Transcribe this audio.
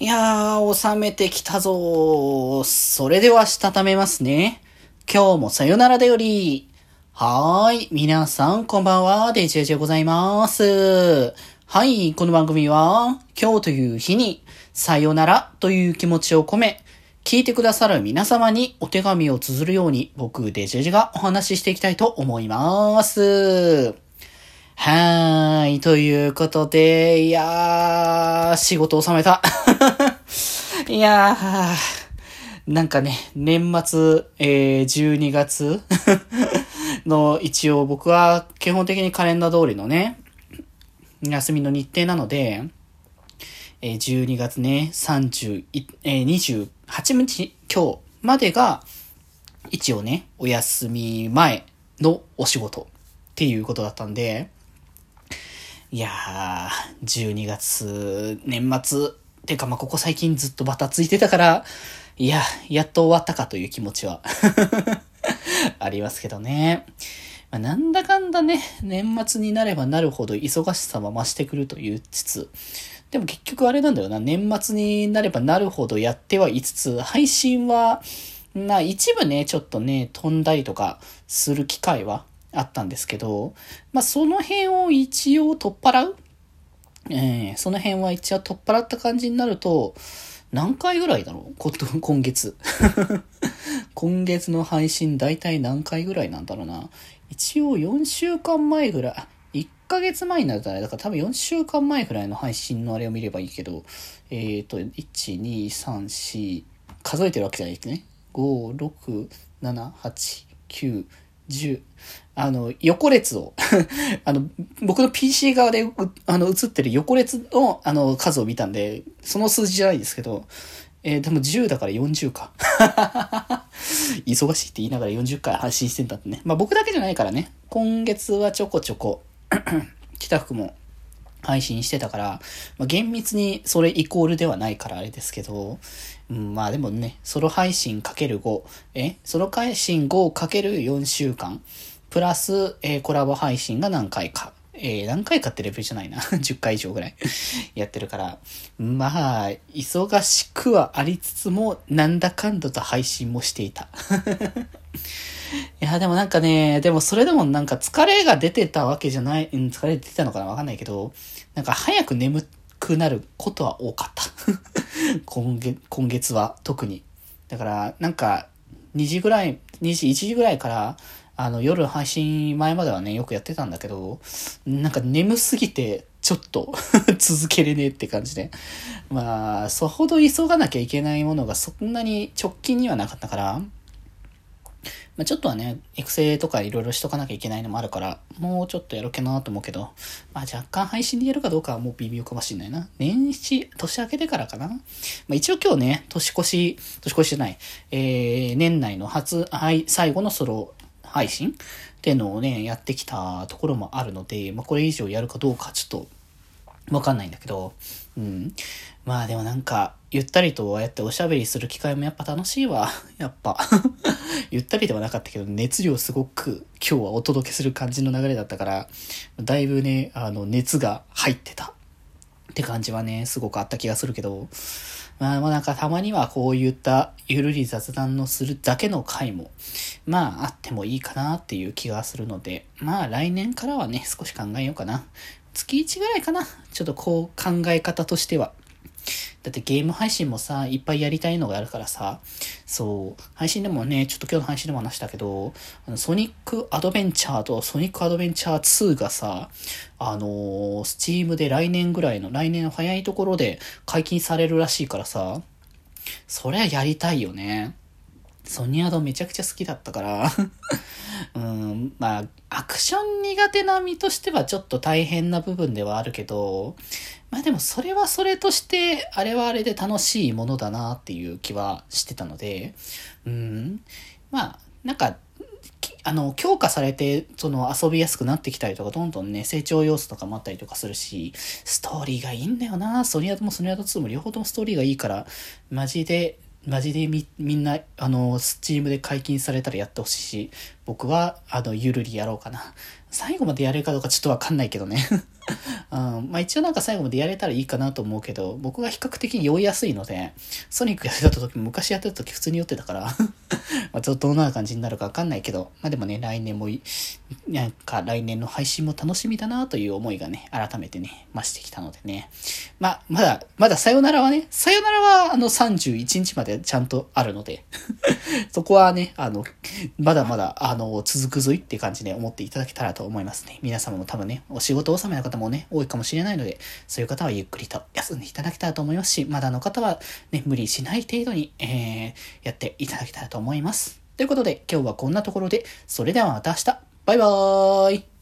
いやー、収めてきたぞ。それではしたためますね。今日もさよならだより。はーい。皆さん、こんばんは。デジェジでございます。はい。この番組は、今日という日に、さよならという気持ちを込め、聞いてくださる皆様にお手紙を綴るように、僕、デジェジェがお話ししていきたいと思います。はーい。ということで、いやー、仕事収めた。いやー、なんかね、年末、えー、12月 の一応僕は基本的にカレンダー通りのね、休みの日程なので、えー、12月ね、30、えー、28日、今日までが、一応ね、お休み前のお仕事っていうことだったんで、いやー、12月、年末、てかまあここ最近ずっとバタついてたから、いや、やっと終わったかという気持ちは ありますけどね。まあ、なんだかんだね、年末になればなるほど忙しさは増してくると言いつつ、でも結局あれなんだよな、年末になればなるほどやってはいつつ、配信は、な、一部ね、ちょっとね、飛んだりとかする機会はあったんですけど、まあその辺を一応取っ払う？えー、その辺は一応取っ払った感じになると、何回ぐらいだろう？今月。今月の配信大体何回ぐらいなんだろうな？一応4週間前ぐらい、1ヶ月前になるとあれだから多分4週間前ぐらいの配信のあれを見ればいいけど、えっ、ー、と、1、2、3、4、数えてるわけじゃないですね。5、6、7、8、9、10あの、横列を あの、僕の PC 側であの映ってる横列のあの数を見たんで、その数字じゃないですけど、えー、でも10だから40か。忙しいって言いながら40回配信してんだってね。まあ僕だけじゃないからね。今月はちょこちょこ、北服も配信してたから、まあ、厳密にそれイコールではないからあれですけど、うん、まあでもね、ソロ配信かける5、えソロ配信5かける4週間、プラス、えー、コラボ配信が何回か。えー、何回かってレベルじゃないな。10回以上ぐらい やってるから。まあ、忙しくはありつつも、なんだかんだと配信もしていた。いや、でもなんかね、でもそれでもなんか疲れが出てたわけじゃない、うん、疲れ出てたのかなわかんないけど、なんか早く眠くなることは多かった。今月、今月は特に。だから、なんか、2時ぐらい、2時、1時ぐらいから、あの、夜配信前まではね、よくやってたんだけど、なんか眠すぎて、ちょっと 続けれねえって感じで。まあ、そほど急がなきゃいけないものがそんなに直近にはなかったから、まあ、ちょっとはね、育成とかいろいろしとかなきゃいけないのもあるから、もうちょっとやろうけなと思うけど、まあ若干配信でやるかどうかはもう微妙かもしれないな。年始、年明けてからかな。まあ一応今日ね、年越し、年越しじゃない、えー、年内の初、はい、最後のソロ配信？っていうのをね、やってきたところもあるので、まあこれ以上やるかどうかちょっと、わかんないんだけど、うん。まあでもなんか、ゆったりとああやっておしゃべりする機会もやっぱ楽しいわ。やっぱ。ゆったりではなかったけど、熱量すごく今日はお届けする感じの流れだったから、だいぶね、あの、熱が入ってた。って感じはね、すごくあった気がするけど、まあ、まあなんかたまにはこういったゆるり雑談のするだけの回も、まああってもいいかなっていう気がするので、まあ来年からはね、少し考えようかな。月1ぐらいかな。ちょっとこう考え方としては。だってゲーム配信もさ、いっぱいやりたいのがあるからさ、そう、配信でもね、ちょっと今日の配信でも話したけど、あのソニックアドベンチャーとソニックアドベンチャー2がさ、あのー、スチームで来年ぐらいの、来年の早いところで解禁されるらしいからさ、そりゃやりたいよね。ソニアドめちゃくちゃ好きだったから、うん、まあ、アクション苦手な身としてはちょっと大変な部分ではあるけど、まあでもそれはそれとして、あれはあれで楽しいものだなっていう気はしてたので、うん、まあ、なんか、あの、強化されて、その遊びやすくなってきたりとか、どんどんね、成長要素とかもあったりとかするし、ストーリーがいいんだよな。ソニアドもソニアド2も両方ともストーリーがいいから、マジで、マジでみ、みんな、あの、スチームで解禁されたらやってほしいし、僕は、あの、ゆるりやろうかな。最後までやれるかどうかちょっとわかんないけどね。うん、まあ一応なんか最後までやれたらいいかなと思うけど、僕が比較的に酔いやすいので、ソニックやってた時、昔やってた時普通に酔ってたから まあちょっとどんな感じになるかわかんないけど、まあでもね、来年もなんか来年の配信も楽しみだなという思いがね、改めてね、増してきたのでね。まあ、まだ、まださよならはね、さよならはあの31日までちゃんとあるので そこはね、あの、まだまだ、あの、続くぞいって感じで思っていただけたらと思いますね。皆様も多分ね、お仕事納めの方もね、多いかもしれないので、そういう方はゆっくりと休んでいただけたらと思いますし、まだの方はね、無理しない程度に、えー、やっていただけたらと思います。ということで、今日はこんなところで、それではまた明日、バイバーイ